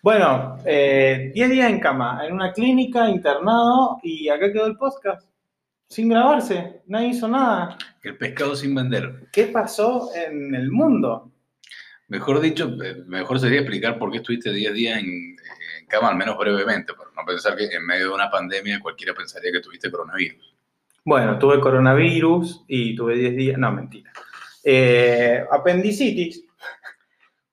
Bueno, eh, 10 días en cama, en una clínica, internado, y acá quedó el podcast. Sin grabarse, nadie hizo nada. El pescado sin vender. ¿Qué pasó en el mundo? Mejor dicho, eh, mejor sería explicar por qué estuviste 10 días en, en cama, al menos brevemente, para no pensar que en medio de una pandemia cualquiera pensaría que tuviste coronavirus. Bueno, tuve coronavirus y tuve 10 días, no, mentira. Eh, apendicitis.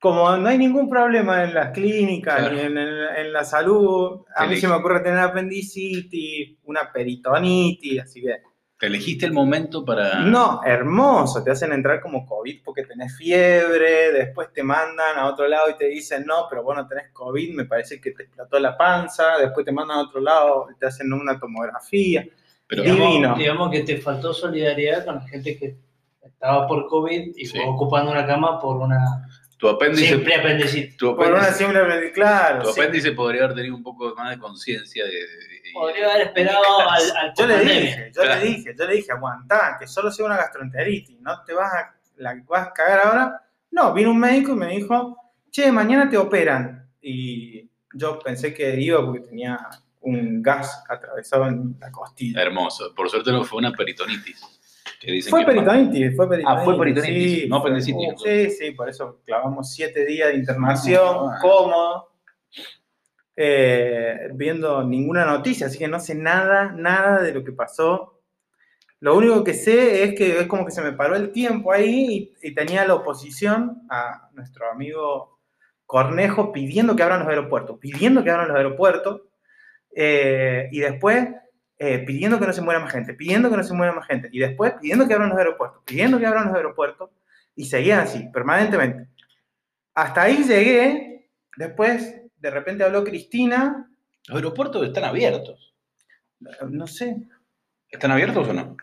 Como no hay ningún problema en las clínicas Claro. ni en, la salud, a mí Elegí. se me ocurre tener apendicitis, una peritonitis, así que... ¿Te elegiste el momento para...? No, hermoso, te hacen entrar como COVID porque tenés fiebre, después te mandan a otro lado y te dicen, no, pero vos no tenés COVID, me parece que te explotó la panza, después te mandan a otro lado y te hacen una tomografía. Pero, Divino. Digamos, digamos que te faltó solidaridad con la gente que estaba por COVID y Sí. ocupando una cama por una tu apéndice... simple. Tu Por una apéndice, simple apendicitis, claro. tu sí. apéndice podría haber tenido un poco más de conciencia de... de- de- Podría haber esperado al, al Yo le dije, yo Claro. le dije, yo le dije, aguantá, que solo sea una gastroenteritis, no te vas a, la vas a cagar ahora. No, vino un médico y me dijo, che, mañana te operan. Y yo pensé que iba porque tenía un gas atravesado en la costilla. Hermoso. Por suerte no fue una peritonitis. Que dicen Fue que peritonitis, fue peritonitis. Ah, fue peritonitis, sí, no fue- apendicitis, Sí, sí, por eso clavamos siete días de internación, Ah. cómodo, eh, viendo ninguna noticia, así que no sé nada, nada de lo que pasó. Lo único que sé es que es como que se me paró el tiempo ahí y, y tenía la oposición a nuestro amigo Cornejo pidiendo que abran los aeropuertos, pidiendo que abran los aeropuertos, eh, y después eh, pidiendo que no se muera más gente, pidiendo que no se muera más gente, y después pidiendo que abran los aeropuertos, pidiendo que abran los aeropuertos, y seguían así, permanentemente. Hasta ahí llegué, después de repente habló Cristina, Los aeropuertos están abiertos. no sé, ¿Están abiertos o no?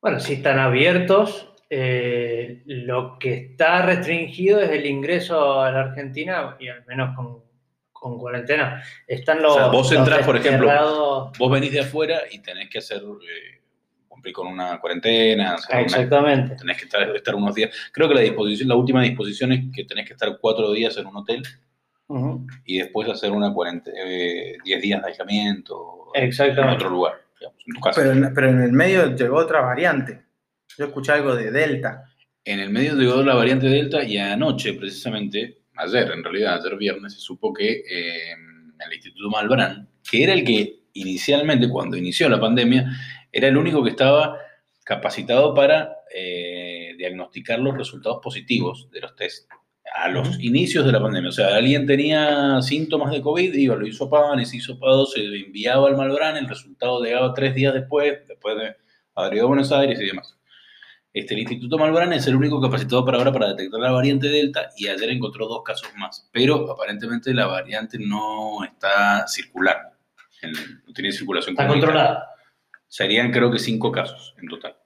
Bueno, si están abiertos, eh, lo que está restringido es el ingreso a la Argentina y al menos con, con cuarentena. Están los. O sea, vos los entrás, por ejemplo, Vos venís de afuera y tenés que hacer... eh, cumplir con una cuarentena, hacer una- Exactamente. tenés que estar, estar unos días. Creo que la disposición, la última disposición es que tenés que estar cuatro días en un hotel y después hacer una cuarentena, eh, 10 días de aislamiento en Exactamente. otro lugar, digamos, en tu casa. pero en, pero en el medio llegó otra variante. Yo escuché algo de Delta. En el medio llegó la variante Delta y anoche, precisamente, ayer, en realidad, ayer viernes, se supo que eh, el Instituto Malbrán, que era el que inicialmente, cuando inició la pandemia, era el único que estaba capacitado para eh, diagnosticar los resultados positivos de los test a los inicios de la pandemia. O sea, alguien tenía síntomas de COVID, iba, lo hizo ese hisopado, se enviaba al Malbrán, el resultado llegaba tres días después, después de haber ido a Buenos Aires y demás. Este, el Instituto Malbrán es el único capacitado para ahora para detectar la variante Delta y ayer encontró dos casos más, pero aparentemente la variante no está circulando, en- no tiene circulación Está comunitaria. controlada. Serían creo que cinco casos en total.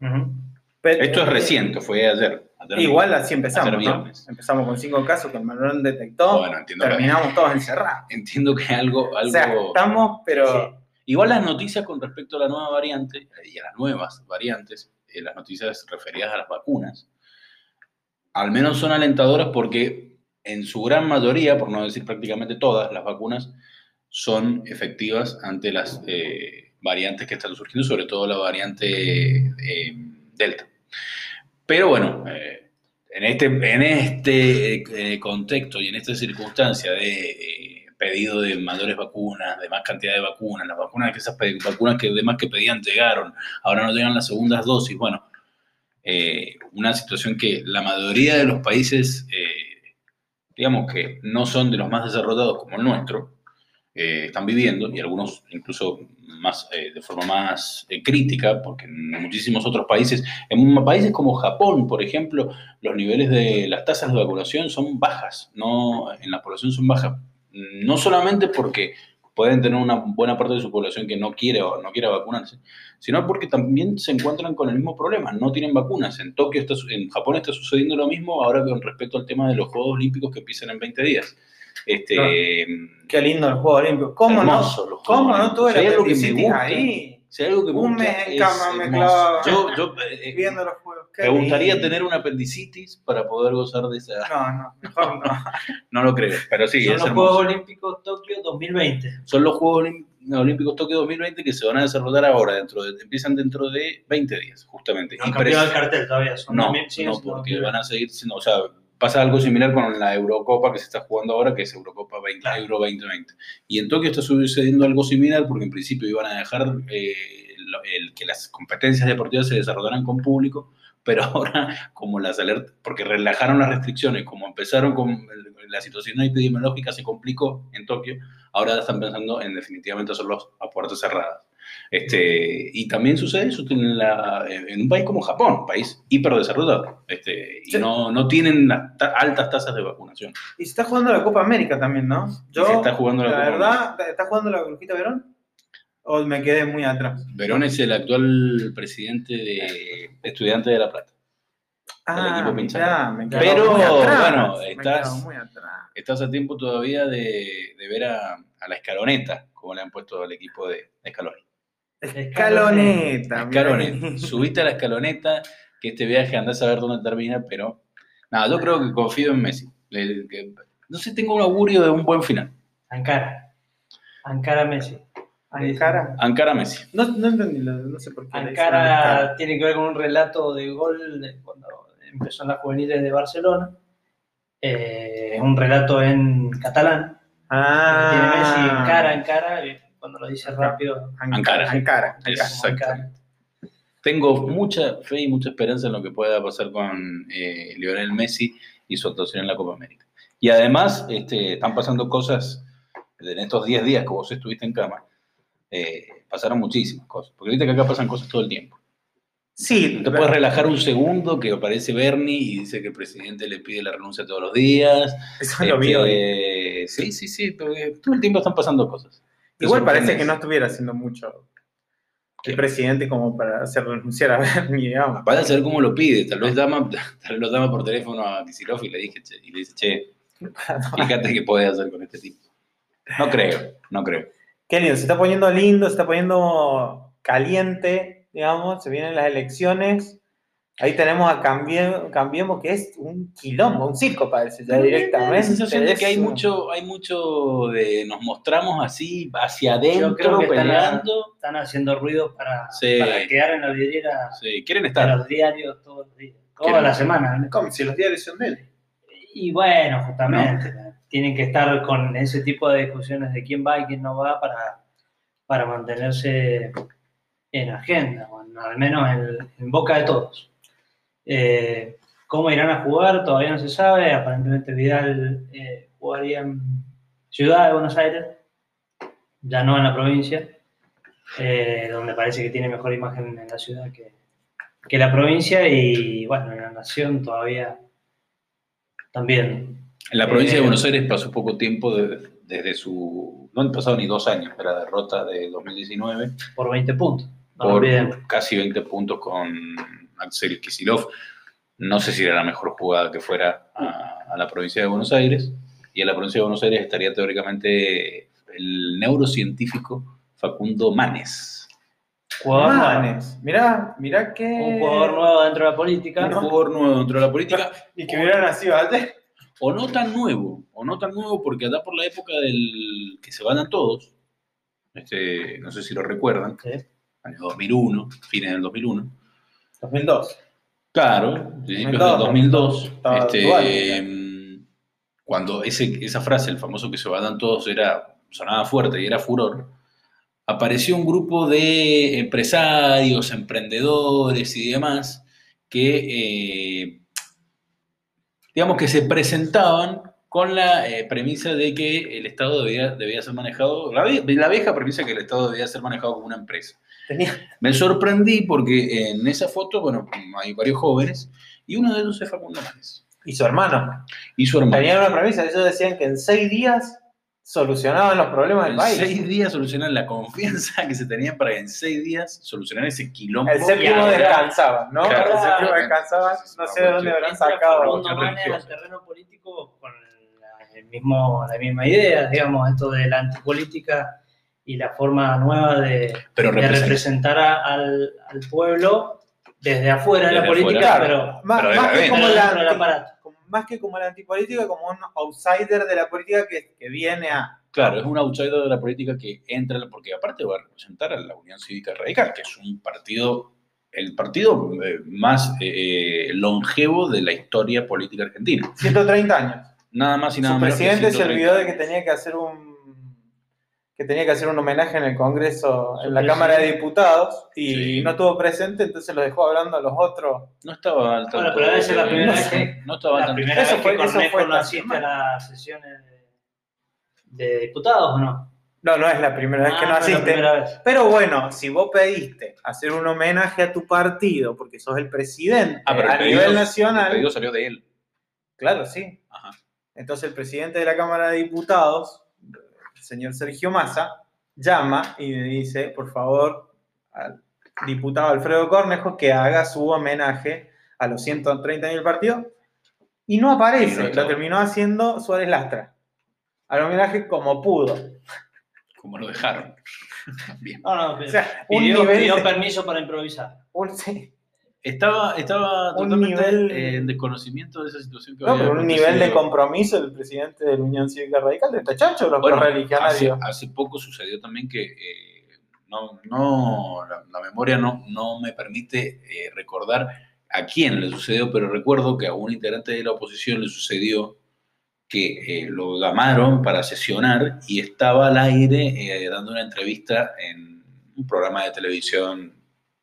Pero- Esto es reciente, fue ayer. Ayer Igual así empezamos. Empezamos con cinco casos que el Malbrán detectó, Bueno, entiendo que, terminamos todos encerrados. entiendo que algo... O algo sea, estamos, pero... Igual las noticias con respecto a la nueva variante y a las nuevas variantes, eh, las noticias referidas a las vacunas, al menos son alentadoras porque en su gran mayoría, por no decir prácticamente todas, las vacunas son efectivas ante las eh, variantes que están surgiendo, sobre todo la variante eh, Delta. Pero bueno, en este, en este contexto y en esta circunstancia de pedido de mayores vacunas, de más cantidad de vacunas, las vacunas que esas vacunas que demás que pedían llegaron, ahora no llegan las segundas dosis, bueno, eh, una situación que la mayoría de los países, eh, digamos que no son de los más desarrollados como el nuestro, eh, están viviendo, y algunos incluso más, de forma más crítica, porque en muchísimos otros países, en países como Japón, por ejemplo, los niveles de las tasas de vacunación son bajas, no, en la población son bajas, no solamente porque pueden tener una buena parte de su población que no quiere o no quiere vacunarse, sino porque también se encuentran con el mismo problema, no tienen vacunas. En Tokio, está, en Japón está sucediendo lo mismo ahora con respecto al tema de los Juegos Olímpicos que empiezan en 20 días. Este, Claro. Qué lindo el Juego Olímpico. ¿Cómo hermoso no? los Juegos ¿Cómo no Olímpicos. tuve Si hay la algo que me gusta, ahí? Si hay algo que me Un gusta, mes en cama me. Yo, yo, eh, eh, Viendo los juegos. Me gustaría tener una apendicitis para poder gozar de esa. No, no, mejor no. No lo creo, pero sí, Son es los hermoso. Juegos Olímpicos Tokio 2020. Son los Juegos Olímpicos Tokio 2020 que se van a desarrollar ahora, dentro de- empiezan dentro de 20 días, justamente. No Y han cambiado el cartel todavía. Son No, 2000, siguen no, porque 2020. van a seguir o sea, pasa algo similar con la Eurocopa que se está jugando ahora, que es Eurocopa 20, Claro. Euro 2020. Y en Tokio está sucediendo algo similar porque en principio iban a dejar eh, lo- el, que las competencias deportivas se desarrollaran con público, pero ahora como las alertas, porque relajaron las restricciones, como empezaron con la situación epidemiológica se complicó en Tokio, ahora están pensando en definitivamente hacerlos a puertas cerradas. Este, y también sucede eso en, la- en un país como Japón, país hiperdesarrollado, este, y no, no tienen las ta- altas tasas de vacunación. Y se está jugando la Copa América también, ¿no? Yo, se está jugando la la Copa verdad, ¿está jugando la Brujita Verón? ¿O me quedé muy atrás? Verón es el actual presidente de Estudiantes de La Plata. Ah, equipo mirá, pinchado. me quedé Pero, muy atrás. bueno, estás- quedo muy atrás. Estás a tiempo todavía de, de ver a, a la escaloneta, como le han puesto al equipo de, de Scaloni. Escaloneta. Escaloneta. Subiste a la escaloneta, que este viaje andás a ver dónde termina, pero nada, yo creo que confío en Messi. Le- que- no sé, tengo un augurio de un buen final. Ankara. Ankara Messi. Ankara. Ankara Messi. No, no entendí, no sé por qué. Ankara tiene que ver con un relato de gol de cuando empezó en las juveniles de Barcelona. Eh, es un relato en catalán. Ah. Tiene Messi Ankara, Ankara, y cuando lo dice rápido. Ankara. Ankara. Exacto. Ankara. Tengo mucha fe y mucha esperanza en lo que pueda pasar con eh, Lionel Messi y su actuación en la Copa América. Y además, este, están pasando cosas en estos 10 días que vos estuviste en cama. Eh, pasaron muchísimas cosas. Porque viste que acá pasan cosas todo el tiempo. Sí, No te puedes relajar un segundo que aparece Bernie y dice que el presidente le pide la renuncia todos los días. eso lo vi hoy. Este, sí, sí, sí. porque todo el tiempo están pasando cosas. Igual parece que no estuviera haciendo mucho el presidente como para hacer renunciar a Bernie, digamos. Vaya a saber cómo lo pide. Tal vez llama, tal vez lo llama por teléfono a Kicillof y le, dije, che- y le dice, che, fíjate qué puede hacer con este tipo. No creo, no creo. Qué lindo, se está poniendo lindo, se está poniendo caliente, digamos, se vienen las elecciones. Ahí tenemos a Cambie- Cambiemos, que es un quilombo, un circo parece ya directamente. sensación de que hay mucho, hay mucho de nos mostramos así hacia Yo creo adentro que están, peleando. están haciendo ruido para, Sí. para quedar en la vidriera Sí, quieren estar. los diarios todos los días. Toda la semana. ¿Cómo? Si los diarios son de él. Y bueno, justamente, tienen que estar con ese tipo de discusiones de quién va y quién no va para, para mantenerse en agenda, o en- al menos en, en boca de todos. Eh, ¿Cómo irán a jugar? Todavía no se sabe. Aparentemente Vidal eh, jugaría en Ciudad de Buenos Aires, ya no en la provincia, eh, donde parece que tiene mejor imagen en la ciudad que, que la provincia y bueno, en la nación todavía también. En la provincia de Eh, Buenos Aires pasó poco tiempo de- desde su. No han pasado ni dos años de la derrota de 2019 por 20 puntos. No por casi 20 puntos con Axel Kisilov. No sé si era la mejor jugada que fuera a, a la provincia de Buenos Aires. Y en la provincia de Buenos Aires estaría teóricamente el neurocientífico Facundo Manes. Jugador. Manes, mirá, mirá que... Un jugador nuevo dentro de la política. Un jugador nuevo dentro de la política. Y que hubiera nacido ayer. O no tan nuevo, o no tan nuevo porque allá por la época del que se van a todos, este, no sé si lo recuerdan, Sí. año 2001, fines del 2001. 2002. Claro, principios 2002, del 2002. estaba este, em, cuando ese, esa frase, el famoso que se van todos, era, sonaba fuerte y era furor, apareció un grupo de empresarios, emprendedores y demás que, eh, digamos que se presentaban con la eh, premisa de que el Estado debía, debía ser manejado, la, la vieja premisa que el Estado debía ser manejado como una empresa. Tenía... Me sorprendí porque en esa foto, bueno, hay varios jóvenes y uno de ellos es Facundo Manes Y su hermano. y su hermano. Tenían una premisa, ellos decían que en seis días solucionaban los problemas del En país. seis días solucionan la confianza que se tenían para que en seis días solucionar ese quilombo. El séptimo descansaban, ¿no? Claro. el séptimo descansaban, no sé de dónde habrán sacado. Al terreno político con la, el mismo, la misma idea, digamos, esto de la antipolítica y la forma nueva de, Pero de representa- representar a- al, al pueblo desde afuera de la política, afuera. pero, Más, Pero más de que como pero la anti- aparato. Más que como la antipolítica, como un outsider de la política que, que viene a. Claro, es un outsider de la política que entra, porque aparte va a representar a la Unión Cívica Radical, que es un partido, el partido eh, más eh, longevo de la historia política argentina. 130 años. Nada más y nada Su menos. que presidente se 130. olvidó de que tenía que hacer un que tenía que hacer un homenaje en el Congreso, en la Cámara de. Diputados, y Sí. no estuvo presente, entonces lo dejó hablando a los otros. No estaba al tanto. Bueno, pero debe ser la primera no vez que- No estaba al la tanto. primera Eso vez fue- que eso Cornejo fue no asiste a las sesiones de, de diputados, ¿o no? No, no es la primera vez que Ah, no asiste. Pero bueno, si vos pediste hacer un homenaje a tu partido porque sos el presidente Ah, pero a el pedido- nivel El nacional, pedido salió de él. claro, sí. Ajá. Entonces el presidente de la Cámara de Diputados, el señor Sergio Massa, llama y le dice, por favor, al diputado Alfredo Cornejo que haga su homenaje a los 130 años del partido. Y no Y no aparece, lo terminó haciendo Suárez Lastra. Al homenaje como pudo. Como lo dejaron. Bien. No, no, O sea, un pidió, nivel pidió de- permiso para improvisar. un- sí. Estaba, estaba Un totalmente nivel- eh, en desconocimiento de esa situación que No, había pero un nivel de compromiso del presidente de la Unión Cívica Radical de tachacho, los Bueno, hace, hace poco sucedió también que eh, no, no, la, la memoria no, no me permite eh, recordar a quién le sucedió, pero recuerdo que a un integrante de la oposición le sucedió que lo llamaron para sesionar y estaba al aire dando una entrevista en un programa de televisión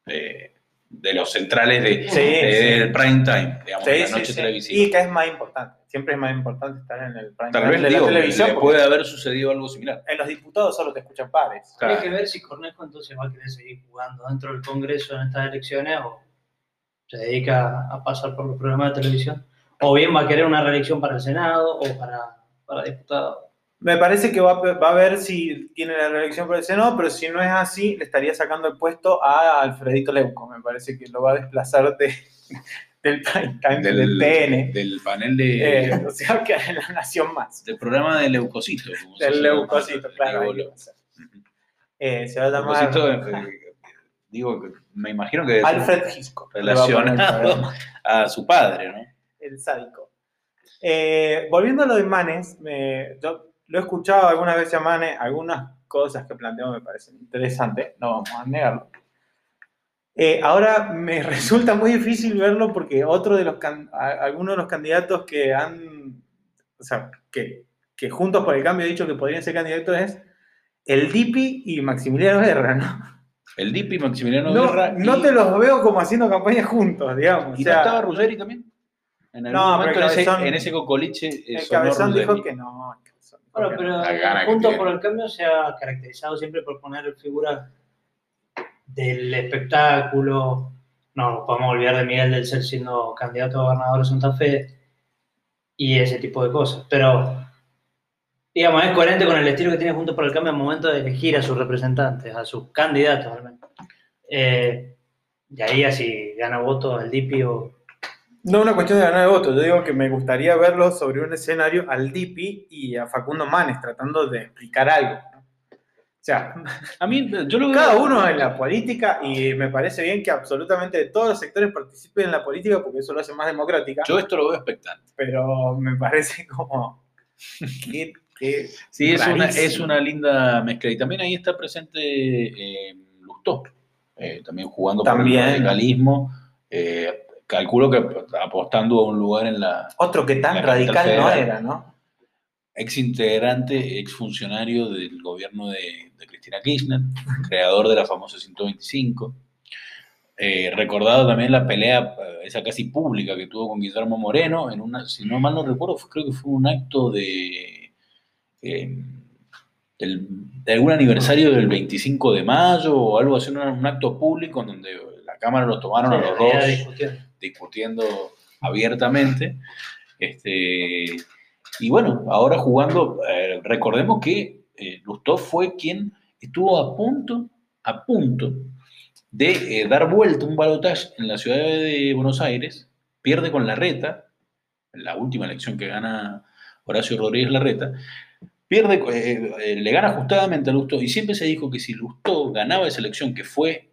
eh, de los centrales de, Sí, de- sí. del prime time, digamos, de Sí, la sí, noche sí. televisiva. Y que es más importante. Siempre es más importante estar en el prime Tal time vez de digo, la televisión. le puede haber sucedido algo similar. En los diputados solo te escuchan pares. Claro. Hay que ver si Cornejo entonces va a querer seguir jugando dentro del Congreso en estas elecciones o se dedica a pasar por los programas de televisión. O bien va a querer una reelección para el Senado o para, para diputado. Me parece que va, a- va a ver si tiene la reelección por el Senado, pero si no es así, le estaría sacando el puesto a Alfredito Leuco. Me parece que lo va a desplazar de, del prime time del, TN. del panel de, Eh, o sea, que en la Nación Más. del programa de Leucocito. Del leucocito, claro. Eh, se va a llamar Leucocito, eh, digo, que me imagino que Alfred a el relacionado a su padre, ¿no? el sádico. Eh, volviendo a lo de Manes, me- yo lo he escuchado algunas veces a Manes, algunas cosas que planteó me parecen interesantes, no vamos a negarlo. Eh, ahora me resulta muy difícil verlo porque otro de los algunos de los candidatos que han, o sea, que, que Juntos por el Cambio ha dicho que podrían ser candidatos es el Dipi y Maximiliano Guerra, ¿no? El DIP y Maximiliano No, Guerra. no te los veo como haciendo campaña juntos, digamos. ¿Y o no estaba Ruggeri también? En algún No, momento pero en, ese, Cabezón- en ese cocoliche eh, el cabezón dijo Ruggeri. que no. El Bueno, pero Juntos tiene. por el Cambio se ha caracterizado siempre por poner figuras del espectáculo. No podemos olvidar de Miguel del Cel siendo candidato a gobernador de Santa Fe y ese tipo de cosas. Pero, digamos, es coherente con el estilo que tiene Juntos por el Cambio al momento de elegir a sus representantes, a sus candidatos al menos. Eh, de ahí así gana votos el DIPI o No una cuestión de ganar el voto, yo digo que me gustaría verlo sobre un escenario al Dipi y a Facundo Manes tratando de explicar algo. O sea, A mí, yo lo veo. cada uno en la política y me parece bien que absolutamente todos los sectores participen en la política porque eso lo hace más democrática, Yo esto lo veo expectante. pero me parece como que, que Sí, es una, es una linda mezcla. Y también ahí está presente eh, Lustó, eh, también jugando por el radicalismo. Eh, calculo que apostando a un lugar en la otro que tan radical no era, ¿no? ex integrante, ex funcionario del gobierno de, de Cristina Kirchner, creador de la famosa 125. Eh, recordado también la pelea, eh, esa casi pública que tuvo con Guillermo Moreno, en una, si no mal no recuerdo, creo que fue un acto de, eh, del- de algún aniversario del 25 de mayo o algo así, un, un acto público en donde Cámara los tomaron a los dos discutiendo. discutiendo abiertamente. Este, y bueno, ahora jugando, eh, recordemos que eh, Lustó fue quien estuvo a punto, a punto de eh, dar vuelta un balotaje en la ciudad de Buenos Aires, pierde con Larreta, la última elección que gana Horacio Rodríguez Larreta, pierde, eh, le gana ajustadamente a Lustó, y siempre se dijo que si Lustó ganaba esa elección, que fue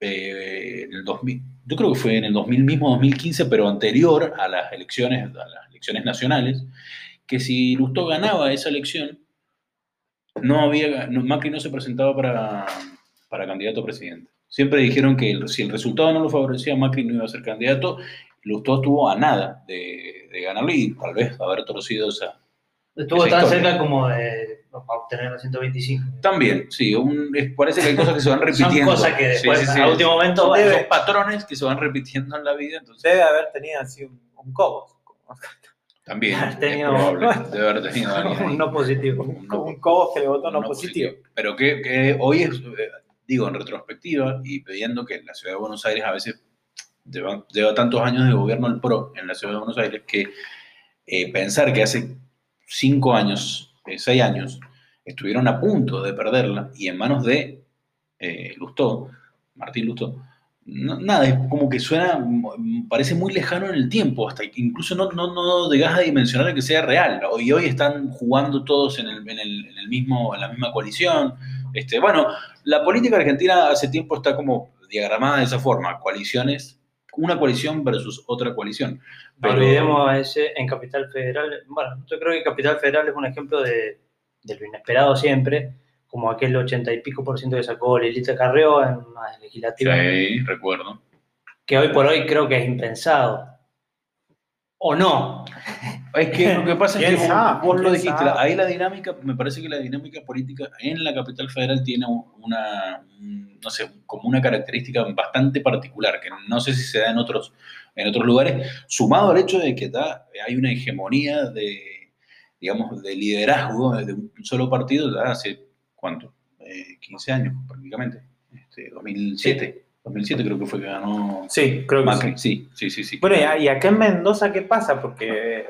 eh, en el 2000, yo creo que fue en el 2000 mismo, 2015, pero anterior a las elecciones, a las elecciones nacionales, que si Lustó ganaba esa elección, no había, no- Macri no se presentaba para, para candidato a presidente. Siempre dijeron que el- si el resultado no lo favorecía, Macri no iba a ser candidato. Lustó estuvo a nada de, de ganarlo y tal vez haber torcido esa, Estuvo Esa tan historia. cerca como de para obtener los 125. También, sí, un- parece que hay cosas que se van Son repitiendo. cosas que Sí, después, sí, sí. a último momento, Son bueno, esos patrones que se van repitiendo en la vida, entonces Debe haber tenido así un, un cobos. también es probable. Debe haber tenido alguien un no positivo. Un no- Un cobos que le votó no no positivo. Pero que, que hoy es, eh, digo, en retrospectiva y pidiendo que la ciudad de Buenos Aires a veces lleva, lleva tantos años de gobierno el PRO en la ciudad de Buenos Aires que eh, pensar que hace cinco años, seis años, estuvieron a punto de perderla y en manos de eh, Lustó, Martín Lustó, nada, es como que suena, mm, parece muy lejano en el tiempo, hasta incluso no, no, no llegas a dimensionar que sea real. ¿no? Y hoy están jugando todos en, el, en, el- en el mismo, en la misma coalición. Este, bueno, la política argentina hace tiempo está como diagramada de esa forma, coaliciones, una coalición versus otra coalición. Pero- olvidemos a ese en Capital Federal. Bueno, yo creo que Capital Federal es un ejemplo de, de lo inesperado siempre, como aquel ochenta y pico por ciento que sacó Lilita Carrió en una legislativa, Sí, recuerdo. que hoy por hoy creo que es impensado. ¿O no? Es que lo que pasa es que ¿Quién vos, lo ¿Quién dijiste, sabe? ahí la dinámica, me parece que la dinámica política en la capital federal tiene una, un- no sé, como una característica bastante particular, que no sé si se da en otros, en otros lugares, sumado al hecho de que da, hay una hegemonía de, digamos, de liderazgo de un solo partido ya hace, ¿cuánto? Eh, 15 años prácticamente, este, 2007, 2007 creo que fue que ganó Sí, creo que sí. Macri, sí, sí, sí, sí. Bueno, y, acá en Mendoza, ¿qué pasa? Porque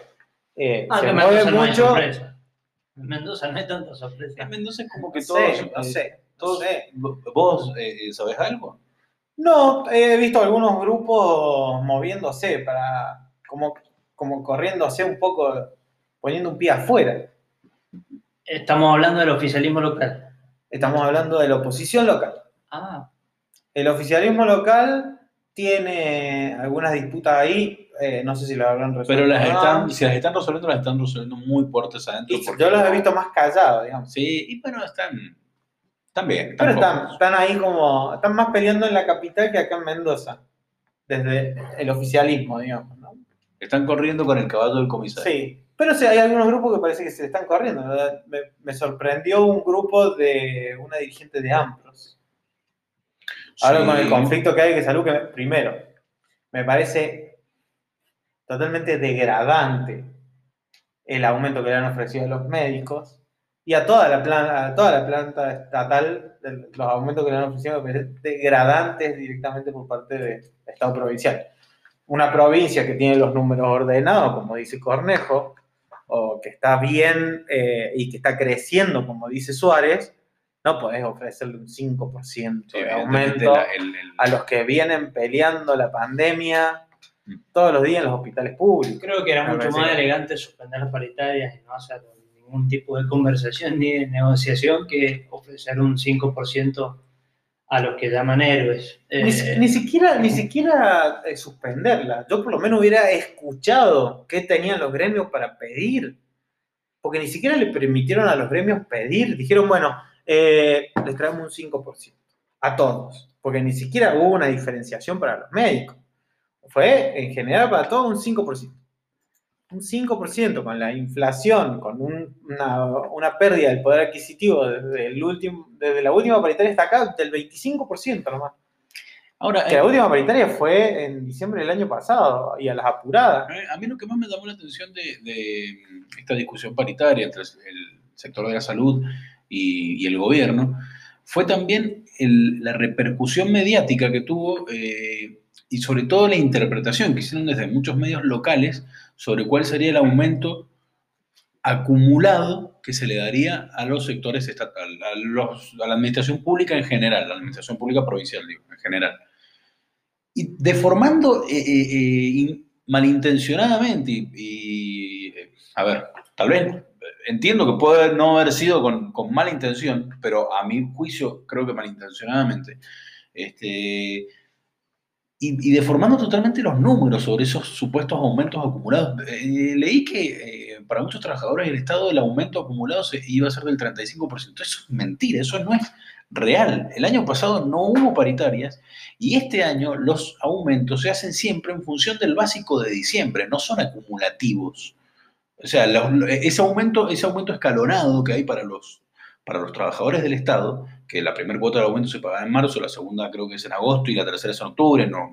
eh, Ah, se mueve Mendoza no hay mucho. sorpresa. En Mendoza no hay tanta sorpresa. En Mendoza es como que No todos, sé, no eh, sé, no todos- sé. ¿Vos eh, sabés algo? No, he visto algunos grupos moviéndose para, como, como corriéndose un poco, poniendo un pie afuera. Estamos hablando del oficialismo local. Estamos hablando de la oposición local. Ah, El oficialismo local tiene algunas disputas ahí, eh, no sé si las habrán resuelto. Pero las no. están, si las están resolviendo, las están resolviendo muy puertas adentro. Y yo los he visto más callados, digamos. Sí, y bueno, están, están bien. Pero Están están, están ahí como, están más peleando en la capital que acá en Mendoza, desde el oficialismo, digamos. ¿no? Están corriendo con el caballo del comisario. Sí, pero sí, hay algunos grupos que parece que se están corriendo. ¿verdad? Me, me sorprendió un grupo de una dirigente de Ampros. Ahora Sí. con el conflicto que hay que salud, que primero, me parece totalmente degradante el aumento que le han ofrecido a los médicos y a toda la planta, a toda la planta estatal, los aumentos que le han ofrecido me parecen degradantes directamente por parte del Estado provincial. Una provincia que tiene los números ordenados, como dice Cornejo, o que está bien eh, y que está creciendo, como dice Suárez, no podés ofrecerle un 5% Sí, de aumento la- el- el- a los que vienen peleando la pandemia todos los días en los hospitales públicos. creo que era Me mucho más elegante suspender las paritarias y no hacer ningún tipo de conversación ni de negociación que ofrecer un 5% a los que llaman héroes. Ni, Eh, ni siquiera, ni siquiera eh, suspenderla. Yo por lo menos hubiera escuchado qué tenían los gremios para pedir. Porque ni siquiera le permitieron a los gremios pedir. Dijeron, bueno, eh, les traemos un 5% a todos. Porque ni siquiera hubo una diferenciación para los médicos. Fue en general para todos un 5%. Un 5% con la inflación, con un- una, una pérdida del poder adquisitivo desde, el último, desde la última paritaria hasta acá del 25% nomás. Ahora, Que la última paritaria fue en diciembre del año pasado y a las apuradas. Eh, A mí lo que más me llamó la atención de, de esta discusión paritaria entre el sector de la salud y, y el gobierno fue también la repercusión mediática que tuvo eh, y sobre todo la interpretación que hicieron desde muchos medios locales sobre cuál sería el aumento acumulado que se le daría a los sectores estatales, a, la administración pública en general, la administración pública provincial, digo, en general. Y deformando eh, eh, eh, in- malintencionadamente y, a ver, tal vez entiendo que puede no haber sido con, con mala intención, pero a mi juicio creo que malintencionadamente, este, y, deformando totalmente los números sobre esos supuestos aumentos acumulados. Eh, leí que eh, para muchos trabajadores del Estado el aumento acumulado se, iba a ser del 35%. Eso es mentira, eso no es real. El año pasado no hubo paritarias y este año los aumentos se hacen siempre en función del básico de diciembre, no son acumulativos. O sea, los- ese, aumento, ese aumento escalonado que hay para los, para los trabajadores del Estado, que la primera cuota de aumento se paga en marzo, la segunda creo que es en agosto y la tercera es en octubre, no,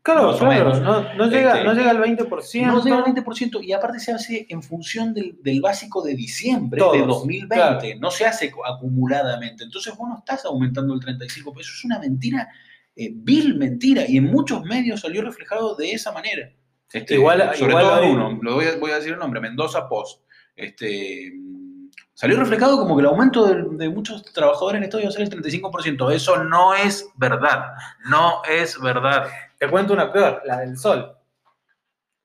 Claro, Más o claro, menos. no, no llega, Este, no llega al 20%. no llega al 20% y aparte se hace en función del, del básico de diciembre de Todos, 2020, claro. no se hace acumuladamente. Entonces vos no estás aumentando el 35%, eso es una mentira, eh, vil mentira, y en muchos medios salió reflejado de esa manera. Este, Igual- sobre igual todo hay- uno, lo voy a, voy a decir el nombre, Mendoza Post. Este, mm, salió reflejado como que el aumento de, de muchos trabajadores en el Estado iba a ser el 35%. Eso no es verdad, no es verdad. Te cuento una peor, la del sol.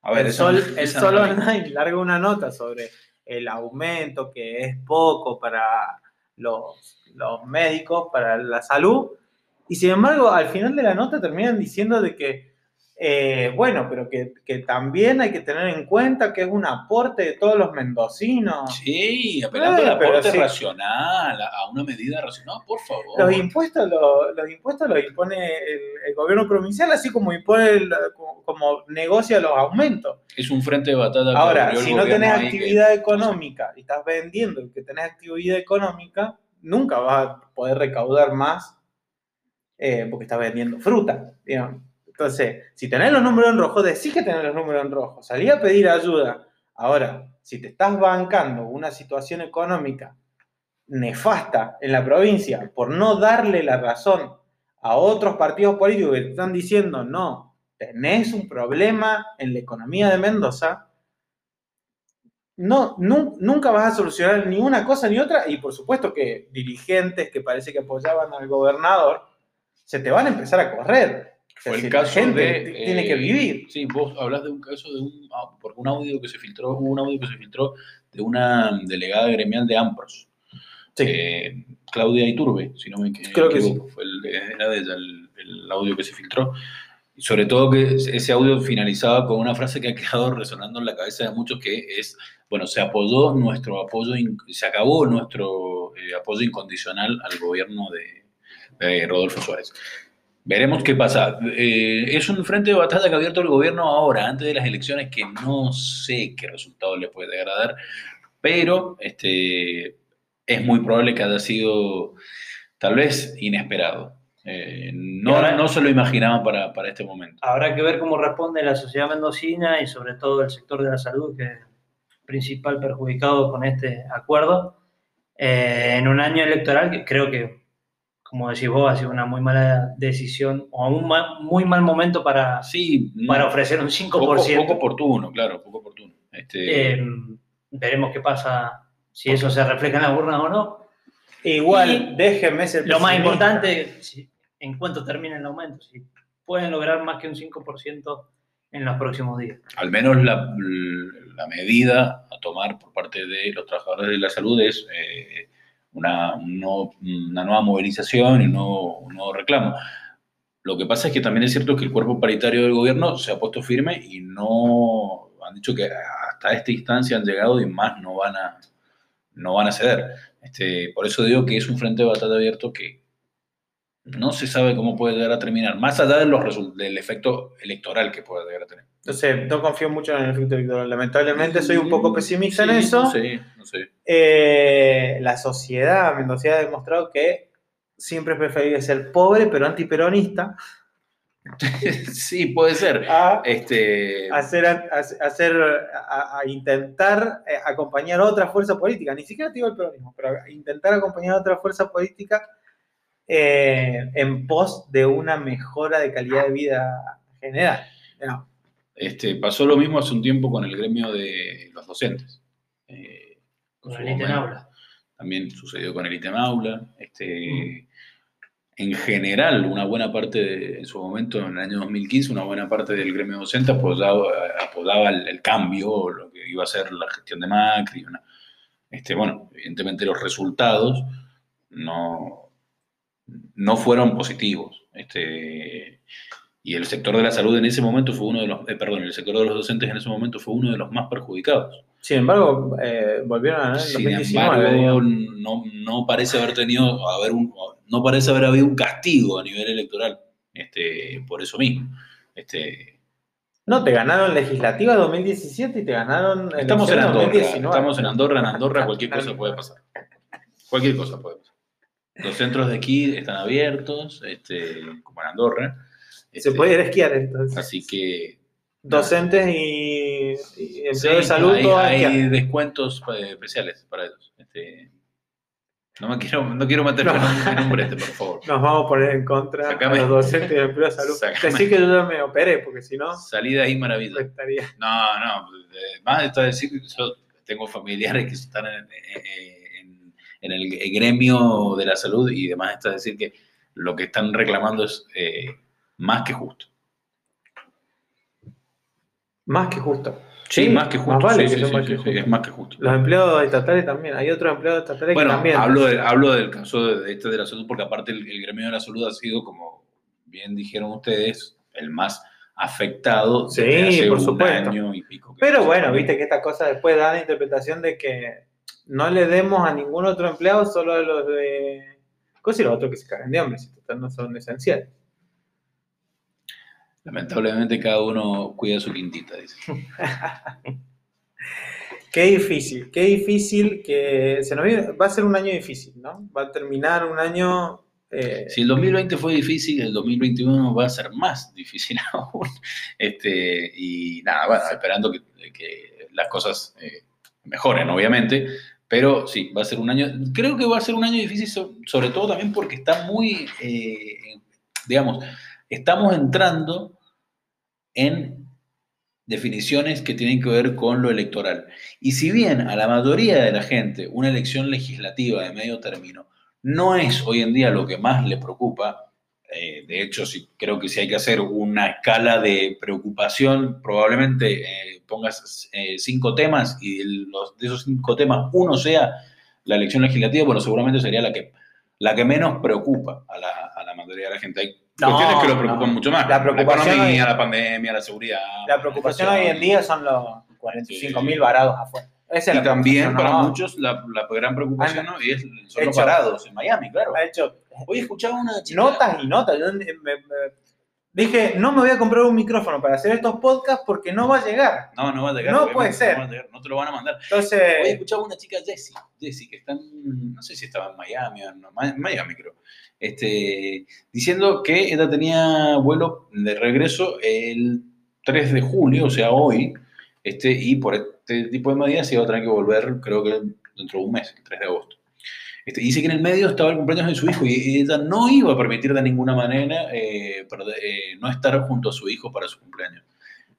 A ver, el sol, el sol online larga una nota sobre el aumento que es poco para los, los médicos, para la salud. Y sin embargo, al final de la nota terminan diciendo de que, eh, bueno, pero que, que también hay que tener en cuenta que es un aporte de todos los mendocinos. Sí, apelando Eh, al pero aporte sí. racional, a una medida racional, por favor. Los impuestos, lo- los impuestos los impone el, el gobierno provincial, así como impone el- como, como negocia los aumentos. Es un frente de batalla. Ahora, si no tenés que- actividad económica y estás vendiendo que tenés actividad económica, nunca vas a poder recaudar más eh, porque estás vendiendo fruta. digamos. Entonces, si tenés los números en rojo, decís que tenés los números en rojo, salí a pedir ayuda. Ahora, si te estás bancando una situación económica nefasta en la provincia por no darle la razón a otros partidos políticos que te están diciendo, no, tenés un problema en la economía de Mendoza, no, nu- nunca vas a solucionar ni una cosa ni otra, y por supuesto que dirigentes que parece que apoyaban al gobernador, se te van a empezar a correr. Fue el caso gente de. tiene que eh, vivir. Sí, vos hablas de un caso de un. ah, Porque un audio que se filtró, un audio que se filtró de una delegada gremial de AMPROS. Sí. eh, Claudia Iturbe, si no me Creo que equivoco, fue el, era de ella el, el audio que se filtró. Y sobre todo que ese audio finalizaba con una frase que ha quedado resonando en la cabeza de muchos que es, bueno, se apoyó nuestro apoyo, se acabó nuestro eh, apoyo incondicional al gobierno de, de Rodolfo Suárez. Veremos qué pasa. Eh, es un frente de batalla que ha abierto el gobierno ahora, antes de las elecciones, que no sé qué resultado le puede agradar, pero este, es muy probable que haya sido tal vez inesperado. Eh, no, ahora- no se lo imaginaban para, para este momento. Habrá que ver cómo responde la sociedad mendocina y sobre todo el sector de la salud, que es el principal perjudicado con este acuerdo. Eh, en un año electoral que creo que, como decís vos, ha sido una muy mala decisión o un muy mal momento para, Sí, no, para ofrecer un 5%. poco, poco oportuno, claro, poco oportuno. Este, Eh, veremos qué pasa, si eso se refleja en las urnas o no. Igual, y déjenme ser Lo más importante, si- en cuanto termine el aumento, si pueden lograr más que un 5% en los próximos días. al menos la, la medida a tomar por parte de los trabajadores de la salud es eh, una, una nueva movilización y un nuevo, un nuevo reclamo. Lo que pasa es que también es cierto que el cuerpo paritario del gobierno se ha puesto firme y no han dicho que hasta esta instancia han llegado y más no van a, no van a ceder. Este, por eso digo que es un frente de batalla abierto que no se sabe cómo puede llegar a terminar, más allá de los del efecto electoral que puede llegar a tener. No sé, no confío mucho en el efecto electoral. Lamentablemente soy un poco pesimista en Sí, eso. No sé, no sé. Eh, la sociedad mendocina ha demostrado que siempre es preferible ser pobre pero antiperonista sí, puede ser. a Este, hacer, a, hacer, a, a intentar eh, acompañar a otra fuerza política, ni siquiera digo el peronismo, pero intentar acompañar a otra fuerza política eh, en pos de una mejora de calidad de vida general. No, este, pasó lo mismo hace un tiempo con el gremio de los docentes. Eh, Con el ítem momento. aula. También sucedió con el ITEM Aula. Este, En general, una buena parte, de- en su momento, en el año 2015, una buena parte del gremio docente apoyaba, apoyaba el, el cambio, lo que iba a ser la gestión de Macri. una- este, bueno, evidentemente los resultados no, no fueron positivos. Este, y el sector de la salud en ese momento fue uno de los, eh, perdón, el sector de los docentes en ese momento fue uno de los más perjudicados. Sin embargo, eh, volvieron a ganar en Sin 2019. embargo, no, no parece haber tenido, haber un, no parece haber habido un castigo a nivel electoral, este, por eso mismo. Este, No, te ganaron legislativa 2017 y te ganaron estamos en Andorra, 2019. estamos en Andorra, en Andorra cualquier cosa puede pasar. Cualquier cosa puede pasar. Los centros de esquí están abiertos, este, como en Andorra. Se este, puede ir a esquiar entonces. Así que Docentes y, Sí, de salud, hay, descuentos eh, especiales para ellos. Este, no me quiero, no quiero meter en un- en un brete, por favor. Nos vamos a poner en contra Sacame- a los docentes y empleados de salud. Decir que yo ya me operé, porque si no, Salida ahí maravillosa. estaría. No, no, más está decir que yo tengo familiares que están en, en- en el gremio de la salud y demás está decir que lo que están reclamando es eh, más que justo. Más que justo. Sí, más que justo. vale sí, que sí, sea sí, más que sí, justo. es más que justo. Los empleados estatales también. Hay otros empleados estatales Bueno, que también. hablo, de- hablo del caso de, de este de la salud porque aparte el, el gremio de la salud ha sido, como bien dijeron ustedes, el más afectado Sí, desde hace por un supuesto. año y pico. Pero bueno, viste que esta cosa después da la interpretación de que no le demos a ningún otro empleado, solo a los de. ¿Cómo y los otros que se cagan de hambre? Si total no son esenciales. Lamentablemente cada uno cuida su quintita, dice. Qué difícil, qué difícil que se nos va a ser un año difícil, ¿no? Va a terminar un año. eh, Si el 2020 fue difícil, el 2021 va a ser más difícil aún. Este, y nada, bueno, esperando que, que las cosas eh, mejoren, obviamente. Pero sí, va a ser un año. Creo que va a ser un año difícil, so- sobre todo también porque está muy. eh, digamos, estamos entrando en definiciones que tienen que ver con lo electoral. Y si bien a la mayoría de la gente una elección legislativa de medio término no es hoy en día lo que más le preocupa, eh, de hecho si, creo que si hay que hacer una escala de preocupación, probablemente eh, pongas eh, cinco temas y de, los- de esos cinco temas uno sea la elección legislativa, bueno, seguramente sería la que, la que menos preocupa a la, a la mayoría de la gente. Hay No, cuestiones que lo preocupan no. mucho más. La preocupación economía, hoy- la pandemia, la seguridad. la preocupación hoy en día son los 45 mil Sí. varados afuera. Esa es Y la también para no. muchos la, la gran preocupación ¿no? y es, son los Hecho. parados en Miami, claro. Ha hecho Hoy escuchaba una chica. notas y notas. Yo me- me- dije, no me voy a comprar un micrófono para hacer estos podcasts porque no va a llegar. No, no va a llegar. No puede ser. No, va a llegar, no te lo van a mandar. Hoy Entonces, escuchaba una chica, Jessie, Jessie, que está en, no sé si estaba en Miami o en Miami, creo, este, diciendo que ella tenía vuelo de regreso el 3 de julio, o sea, hoy, este, y por este tipo de medidas se iba a tener que volver, creo que dentro de un mes, el 3 de agosto. Dice que en el medio estaba el cumpleaños de su hijo y ella no iba a permitir de ninguna manera eh, perde- eh, no estar junto a su hijo para su cumpleaños.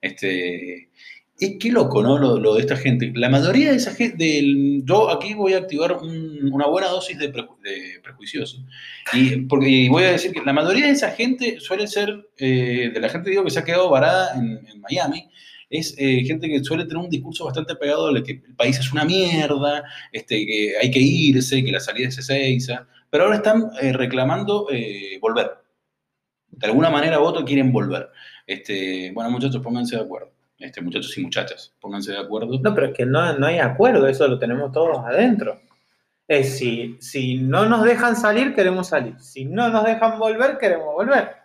Este, y qué loco, ¿no? Lo, de esta gente. La mayoría de esa gente, del- yo aquí voy a activar un- una buena dosis de, preju- de prejuicioso. Y, porque, voy a decir que la mayoría de esa gente suele ser, eh, de la gente digo que se ha quedado varada en Miami, es eh, gente que suele tener un discurso bastante pegado de que el país es una mierda, este, que hay que irse, que la salida es Ezeiza, pero ahora están eh, reclamando eh, volver. De alguna manera voto quieren volver. Este, bueno, muchachos, pónganse de acuerdo. Este, muchachos y muchachas, pónganse de acuerdo. no, pero es que no, no hay acuerdo, eso lo tenemos todos adentro. Es si, si no nos dejan salir, queremos salir. Si no nos dejan volver, queremos volver.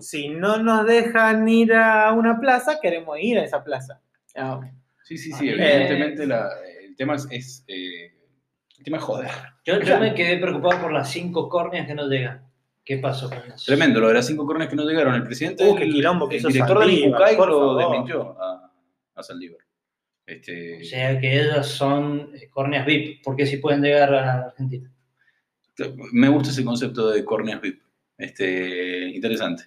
Si no nos dejan ir a una plaza, queremos ir a esa plaza. Ah, Sí, sí, sí, Eh, evidentemente la- el tema es, es, eh, el tema es joder. Yo, yo me quedé preocupado por las cinco córneas que no llegan. ¿Qué pasó con eso? Tremendo, lo de las cinco coronas que no llegaron. El presidente, Uh, el, quilombo que el hizo director del lo desmintió a, a Saldívar. Este, O sea que ellas son eh, córneas VIP, porque sí pueden llegar a Argentina. Me gusta ese concepto de córneas VIP. Este, interesante.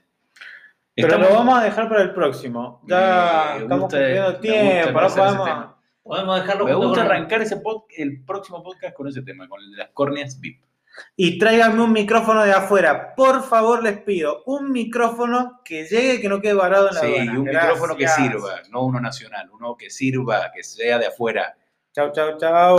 Pero Estamos- lo vamos a dejar para el próximo. Ya Me estamos gusta- cumpliendo tiempo, no podemos. Podemos dejarlo Me gusta con- arrancar ese pod- el próximo podcast con ese tema, con el de las córneas VIP. Y tráiganme un micrófono de afuera. Por favor, les pido. Un micrófono que llegue, que no quede varado en la Sí, aduana. un Gracias. micrófono que sirva, no uno nacional, uno que sirva, que sea de afuera. Chau, chau, chau.